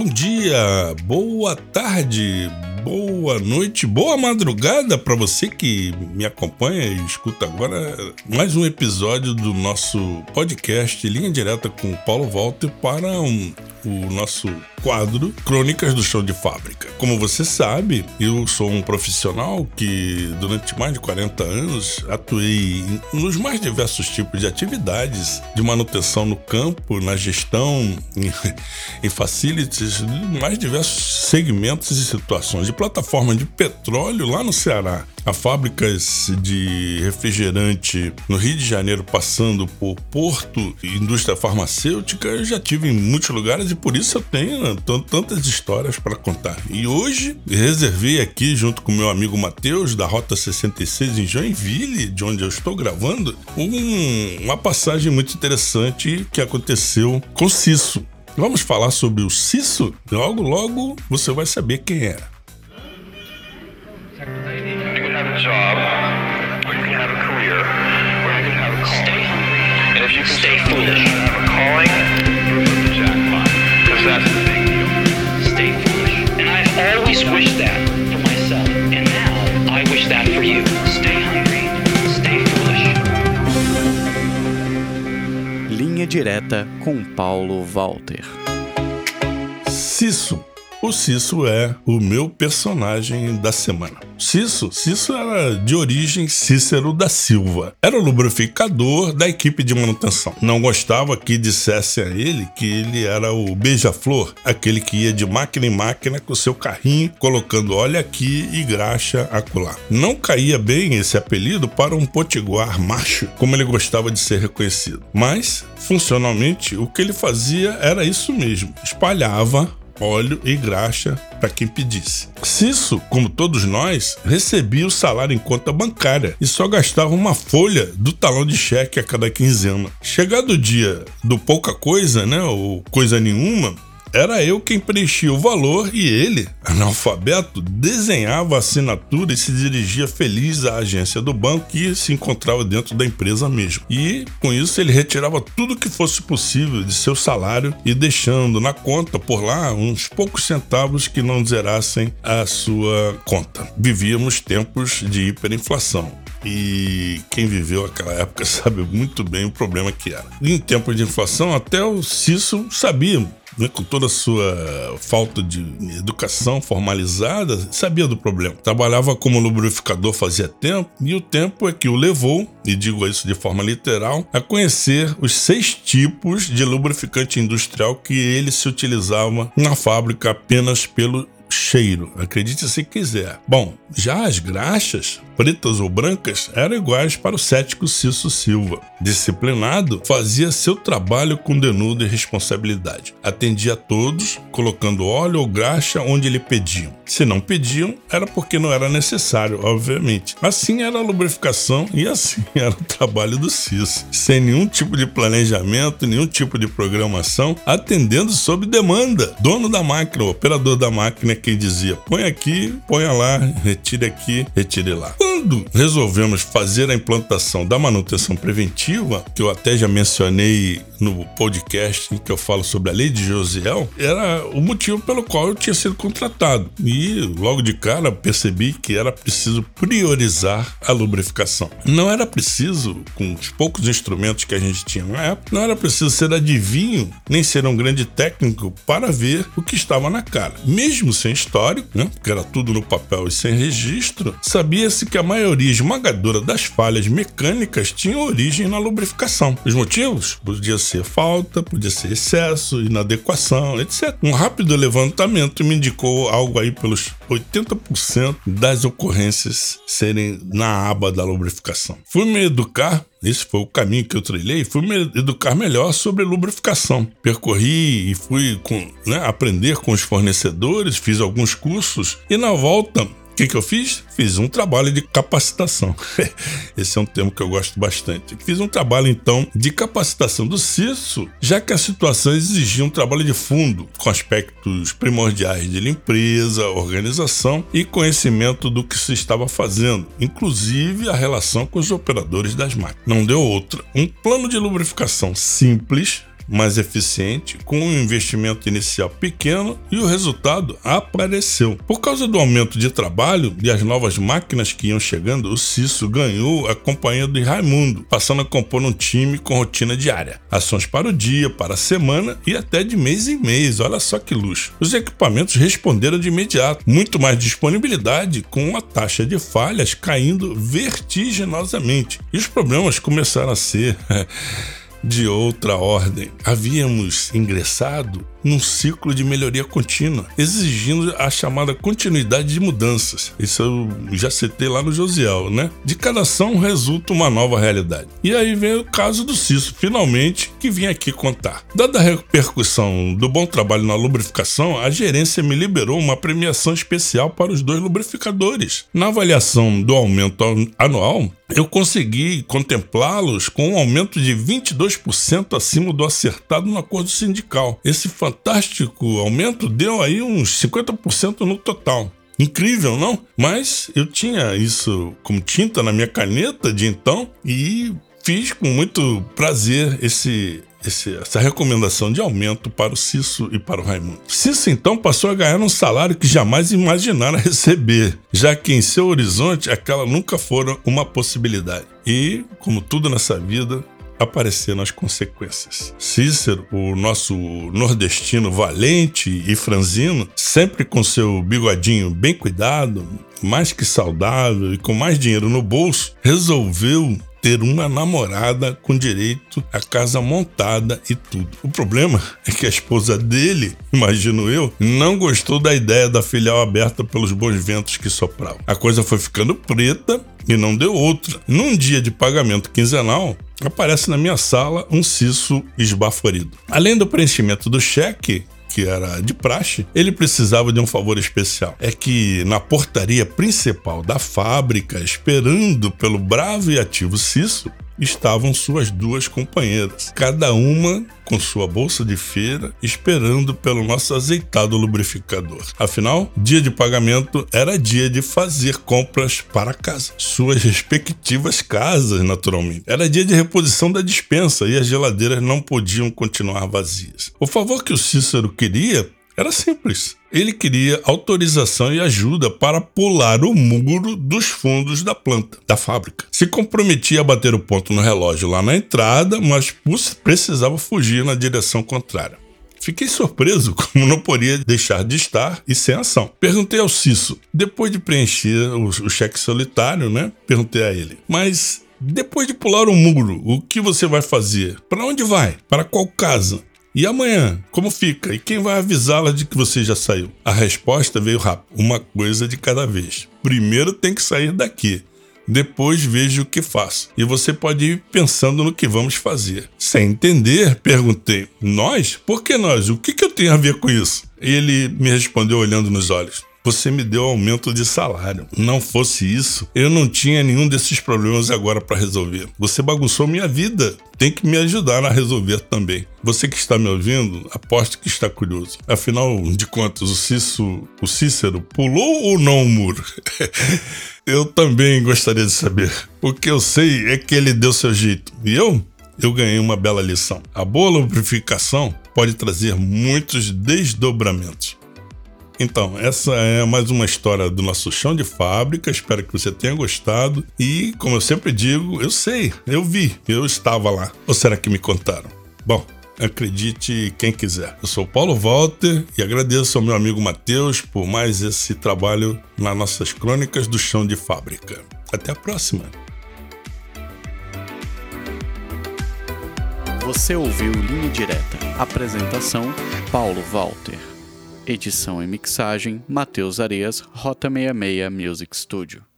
Bom dia, boa tarde, boa noite, boa madrugada para você que me acompanha e escuta agora mais um episódio do nosso podcast Linha Direta com Paulo Walter para um, o nosso quadro Crônicas do Chão de Fábrica. Como você sabe, eu sou um profissional que durante mais de 40 anos atuei nos mais diversos tipos de atividades de manutenção no campo, na gestão, em, em facilities, mais diversos segmentos e situações. De plataforma de petróleo lá no Ceará, a fábricas de refrigerante no Rio de Janeiro, passando por porto e indústria farmacêutica, eu já tive em muitos lugares e por isso eu tenho tantas histórias para contar. E hoje reservei aqui, junto com meu amigo Matheus, da Rota 66 em Joinville, de onde eu estou gravando, um, uma passagem muito interessante que aconteceu com Cisso. Vamos falar sobre o Cisso? Logo, logo você vai saber quem era. Direta com Paulo Walter. Cisso o Cisso é o meu personagem da semana. Cisso, Cisso era de origem Cícero da Silva. Era o lubrificador da equipe de manutenção. Não gostava que dissessem a ele que ele era o beija-flor, aquele que ia de máquina em máquina com seu carrinho, colocando óleo aqui e graxa acolá. Não caía bem esse apelido para um potiguar macho, como ele gostava de ser reconhecido. Mas, funcionalmente, o que ele fazia era isso mesmo: espalhava óleo e graxa para quem pedisse. Cisso, como todos nós, recebia o salário em conta bancária e só gastava uma folha do talão de cheque a cada quinzena. Chegado o dia do pouca coisa, né, ou coisa nenhuma, era eu quem preenchia o valor e ele, analfabeto, desenhava a assinatura e se dirigia feliz à agência do banco que se encontrava dentro da empresa mesmo. E com isso ele retirava tudo que fosse possível de seu salário e deixando na conta por lá uns poucos centavos que não zerassem a sua conta. Vivíamos tempos de hiperinflação. E quem viveu aquela época sabe muito bem o problema que era. Em tempos de inflação, até o Cício sabia né, com toda a sua falta de educação formalizada, sabia do problema. Trabalhava como lubrificador fazia tempo, e o tempo é que o levou, e digo isso de forma literal, a conhecer os seis tipos de lubrificante industrial que ele se utilizava na fábrica apenas pelo cheiro, acredite se quiser. Bom, já as graxas, pretas ou brancas, eram iguais para o cético Cício Silva. Disciplinado, fazia seu trabalho com denudo e responsabilidade. Atendia a todos, colocando óleo ou graxa onde lhe pediam. Se não pediam, era porque não era necessário, obviamente. Assim era a lubrificação e assim era o trabalho do Cício. Sem nenhum tipo de planejamento, nenhum tipo de programação, atendendo sob demanda. Dono da máquina, operador da máquina, quem dizia: põe aqui, põe lá, retire aqui, retire lá. Quando resolvemos fazer a implantação da manutenção preventiva, que eu até já mencionei no podcast em que eu falo sobre a lei de Josiel, era o motivo pelo qual eu tinha sido contratado. E logo de cara percebi que era preciso priorizar a lubrificação. Não era preciso, com os poucos instrumentos que a gente tinha na época, não era preciso ser adivinho nem ser um grande técnico para ver o que estava na cara. Mesmo sem histórico, né, porque era tudo no papel e sem registro, sabia-se que a maioria esmagadora das falhas mecânicas tinha origem na lubrificação. Os motivos? Podia ser falta, podia ser excesso, inadequação, etc. Um rápido levantamento me indicou algo aí pelos 80% das ocorrências serem na aba da lubrificação. Fui me educar esse foi o caminho que eu trilhei. Fui me educar melhor sobre lubrificação. Percorri e fui com, né, aprender com os fornecedores, fiz alguns cursos e na volta que, que eu fiz? Fiz um trabalho de capacitação. Esse é um termo que eu gosto bastante. Fiz um trabalho, então, de capacitação do CISO, já que a situação exigia um trabalho de fundo, com aspectos primordiais de limpeza, organização e conhecimento do que se estava fazendo, inclusive a relação com os operadores das máquinas. Não deu outra. Um plano de lubrificação simples mais eficiente, com um investimento inicial pequeno e o resultado apareceu. Por causa do aumento de trabalho e as novas máquinas que iam chegando, o Cício ganhou a companhia de Raimundo, passando a compor um time com rotina diária, ações para o dia, para a semana e até de mês em mês. Olha só que luxo. Os equipamentos responderam de imediato, muito mais disponibilidade, com a taxa de falhas caindo vertiginosamente. E os problemas começaram a ser de outra ordem. Havíamos ingressado num ciclo de melhoria contínua, exigindo a chamada continuidade de mudanças. Isso eu já citei lá no Josiel, né? De cada ação resulta uma nova realidade. E aí vem o caso do Cício, finalmente, que vim aqui contar. Dada a repercussão do bom trabalho na lubrificação, a gerência me liberou uma premiação especial para os dois lubrificadores. Na avaliação do aumento anual, eu consegui contemplá-los com um aumento de 22% acima do acertado no acordo sindical. Esse fantástico aumento deu aí uns 50% no total. Incrível, não? Mas eu tinha isso como tinta na minha caneta de então e fiz com muito prazer esse, esse, essa recomendação de aumento para o Cisso e para o Raimundo. Cisso então passou a ganhar um salário que jamais imaginara receber, já que em seu horizonte aquela nunca fora uma possibilidade. E, como tudo nessa vida, apareceram as consequências. Cícero, o nosso nordestino valente e franzino, sempre com seu bigodinho bem cuidado, mais que saudável e com mais dinheiro no bolso, resolveu ter uma namorada com direito à casa montada e tudo. O problema é que a esposa dele, imagino eu, não gostou da ideia da filial aberta pelos bons ventos que sopravam. A coisa foi ficando preta e não deu outra. Num dia de pagamento quinzenal, aparece na minha sala um cisso esbaforido. Além do preenchimento do cheque, que era de praxe, ele precisava de um favor especial. É que na portaria principal da fábrica, esperando pelo bravo e ativo Cisso, estavam suas duas companheiras, cada uma com sua bolsa de feira, esperando pelo nosso azeitado lubrificador. Afinal, dia de pagamento era dia de fazer compras para casa, suas respectivas casas, naturalmente. Era dia de reposição da dispensa e as geladeiras não podiam continuar vazias. O favor que o Cícero queria era simples. Ele queria autorização e ajuda para pular o muro dos fundos da planta, da fábrica. Se comprometia a bater o ponto no relógio lá na entrada, mas precisava fugir na direção contrária. Fiquei surpreso, como não poderia deixar de estar e sem ação. Perguntei ao Cisso, depois de preencher o, o cheque solitário, né? Perguntei a ele, mas depois de pular o muro, o que você vai fazer? Para onde vai? Para qual casa? E amanhã, como fica? E quem vai avisá-la de que você já saiu? A resposta veio rápido: uma coisa de cada vez. Primeiro tem que sair daqui. Depois vejo o que faço. E você pode ir pensando no que vamos fazer. Sem entender, perguntei: Nós? Por que nós? O que, que eu tenho a ver com isso? Ele me respondeu olhando nos olhos. Você me deu aumento de salário. Não fosse isso, eu não tinha nenhum desses problemas agora para resolver. Você bagunçou minha vida. Tem que me ajudar a resolver também. Você que está me ouvindo, aposto que está curioso. Afinal de contas, o, o Cícero pulou ou não o muro? eu também gostaria de saber. O que eu sei é que ele deu seu jeito. E eu? Eu ganhei uma bela lição. A boa lubrificação pode trazer muitos desdobramentos. Então, essa é mais uma história do nosso chão de fábrica. Espero que você tenha gostado. E, como eu sempre digo, eu sei, eu vi, eu estava lá. Ou será que me contaram? Bom, acredite quem quiser. Eu sou Paulo Walter e agradeço ao meu amigo Matheus por mais esse trabalho nas nossas crônicas do chão de fábrica. Até a próxima. Você ouviu Linha Direta. Apresentação: Paulo Walter. Edição e mixagem: Matheus Areias, Rota 66 Music Studio.